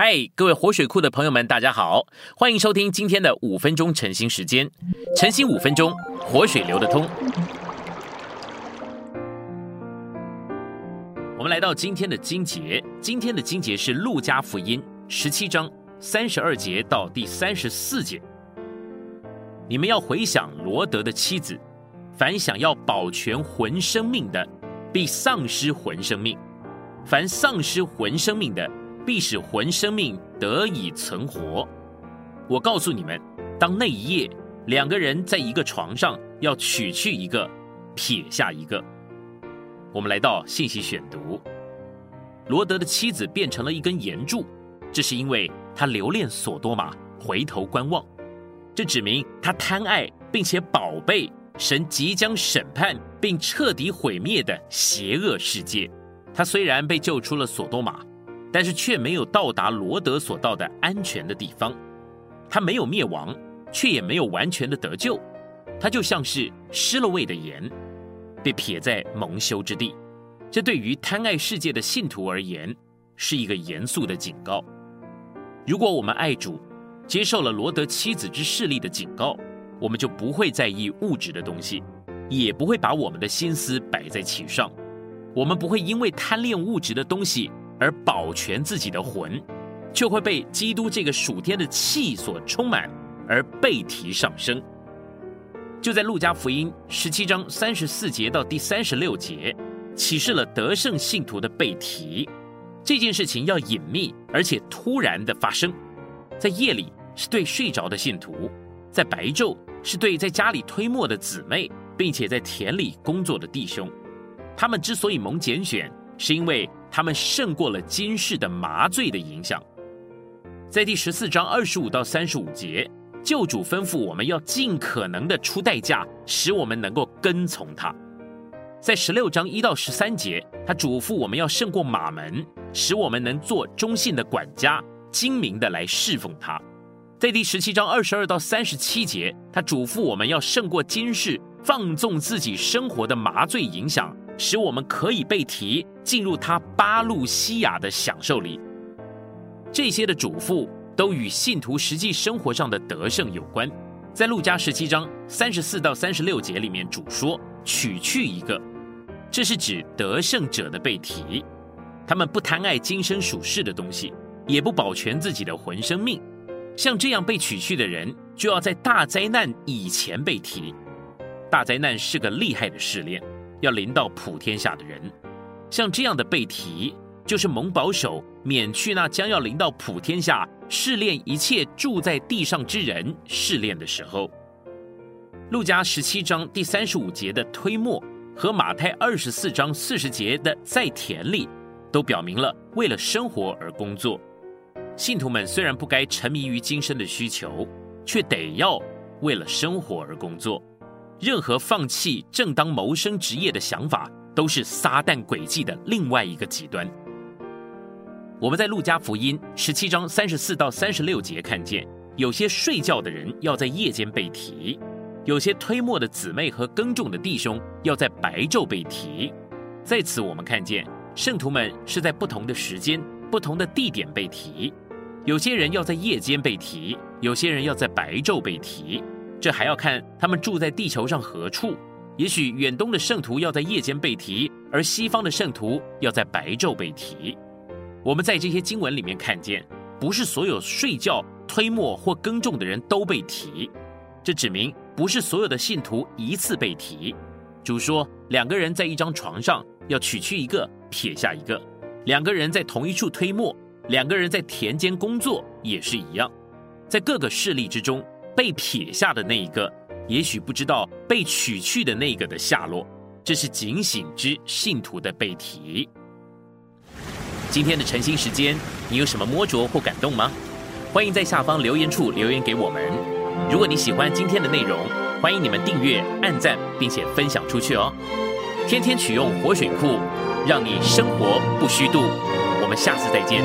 嗨，各位活水库的朋友们，大家好，欢迎收听今天的五分钟晨兴时间。晨兴五分钟，活水流得通。我们来到今天的经节，今天的经节是路加福音十七章三十二节到第三十四节。你们要回想罗德的妻子，凡想要保全魂生命的，必丧失魂生命；凡丧失魂生命的，必使魂生命得以存活。我告诉你们，当那一夜，两个人在一个床上，要取去一个，撇下一个。我们来到信息选读，罗德的妻子变成了一根岩柱，这是因为他留恋索多玛，回头观望。这指明他贪爱并且宝贝神即将审判并彻底毁灭的邪恶世界。他虽然被救出了索多玛。但是却没有到达罗德所到的安全的地方，他没有灭亡，却也没有完全的得救，他就像是失了味的盐，被撇在蒙羞之地。这对于贪爱世界的信徒而言，是一个严肃的警告。如果我们爱主，接受了罗德妻子之势力的警告，我们就不会在意物质的东西，也不会把我们的心思摆在其上，我们不会因为贪恋物质的东西。而保全自己的魂，就会被基督这个属天的气所充满，而背提上升。就在路加福音十七章三十四节到第三十六节，启示了得胜信徒的背提。这件事情要隐秘而且突然的发生，在夜里是对睡着的信徒，在白昼是对在家里推磨的姊妹，并且在田里工作的弟兄。他们之所以蒙拣选，是因为。他们胜过了今世的麻醉的影响。在第十四章二十五到三十五节，救主吩咐我们要尽可能的出代价，使我们能够跟从他。在十六章一到十三节，他嘱咐我们要胜过马门，使我们能做忠信的管家，精明的来侍奉他。在第十七章二十二到三十七节，他嘱咐我们要胜过今世放纵自己生活的麻醉影响。使我们可以被提进入他巴路西亚的享受里。这些的嘱咐都与信徒实际生活上的得胜有关。在路加十七章三十四到三十六节里面，主说取去一个，这是指得胜者的被提。他们不贪爱今生属世的东西，也不保全自己的魂生命。像这样被取去的人，就要在大灾难以前被提。大灾难是个厉害的试炼。要临到普天下的人，像这样的背题，就是蒙保守，免去那将要临到普天下试炼一切住在地上之人试炼的时候。路加十七章第三十五节的推磨和马太二十四章四十节的在田里，都表明了为了生活而工作。信徒们虽然不该沉迷于今生的需求，却得要为了生活而工作。任何放弃正当谋生职业的想法，都是撒旦诡计的另外一个极端。我们在路加福音十七章三十四到三十六节看见，有些睡觉的人要在夜间被提，有些推磨的姊妹和耕种的弟兄要在白昼被提。在此，我们看见圣徒们是在不同的时间、不同的地点被提，有些人要在夜间被提，有些人要在白昼被提。这还要看他们住在地球上何处。也许远东的圣徒要在夜间被提，而西方的圣徒要在白昼被提。我们在这些经文里面看见，不是所有睡觉、推磨或耕种的人都被提。这指明不是所有的信徒一次被提。主说，两个人在一张床上，要取去一个，撇下一个；两个人在同一处推磨，两个人在田间工作也是一样。在各个事例之中。被撇下的那一个，也许不知道被取去的那个的下落。这是警醒之信徒的背题。今天的晨兴时间，你有什么摸着或感动吗？欢迎在下方留言处留言给我们。如果你喜欢今天的内容，欢迎你们订阅、按赞，并且分享出去哦。天天取用活水库，让你生活不虚度。我们下次再见。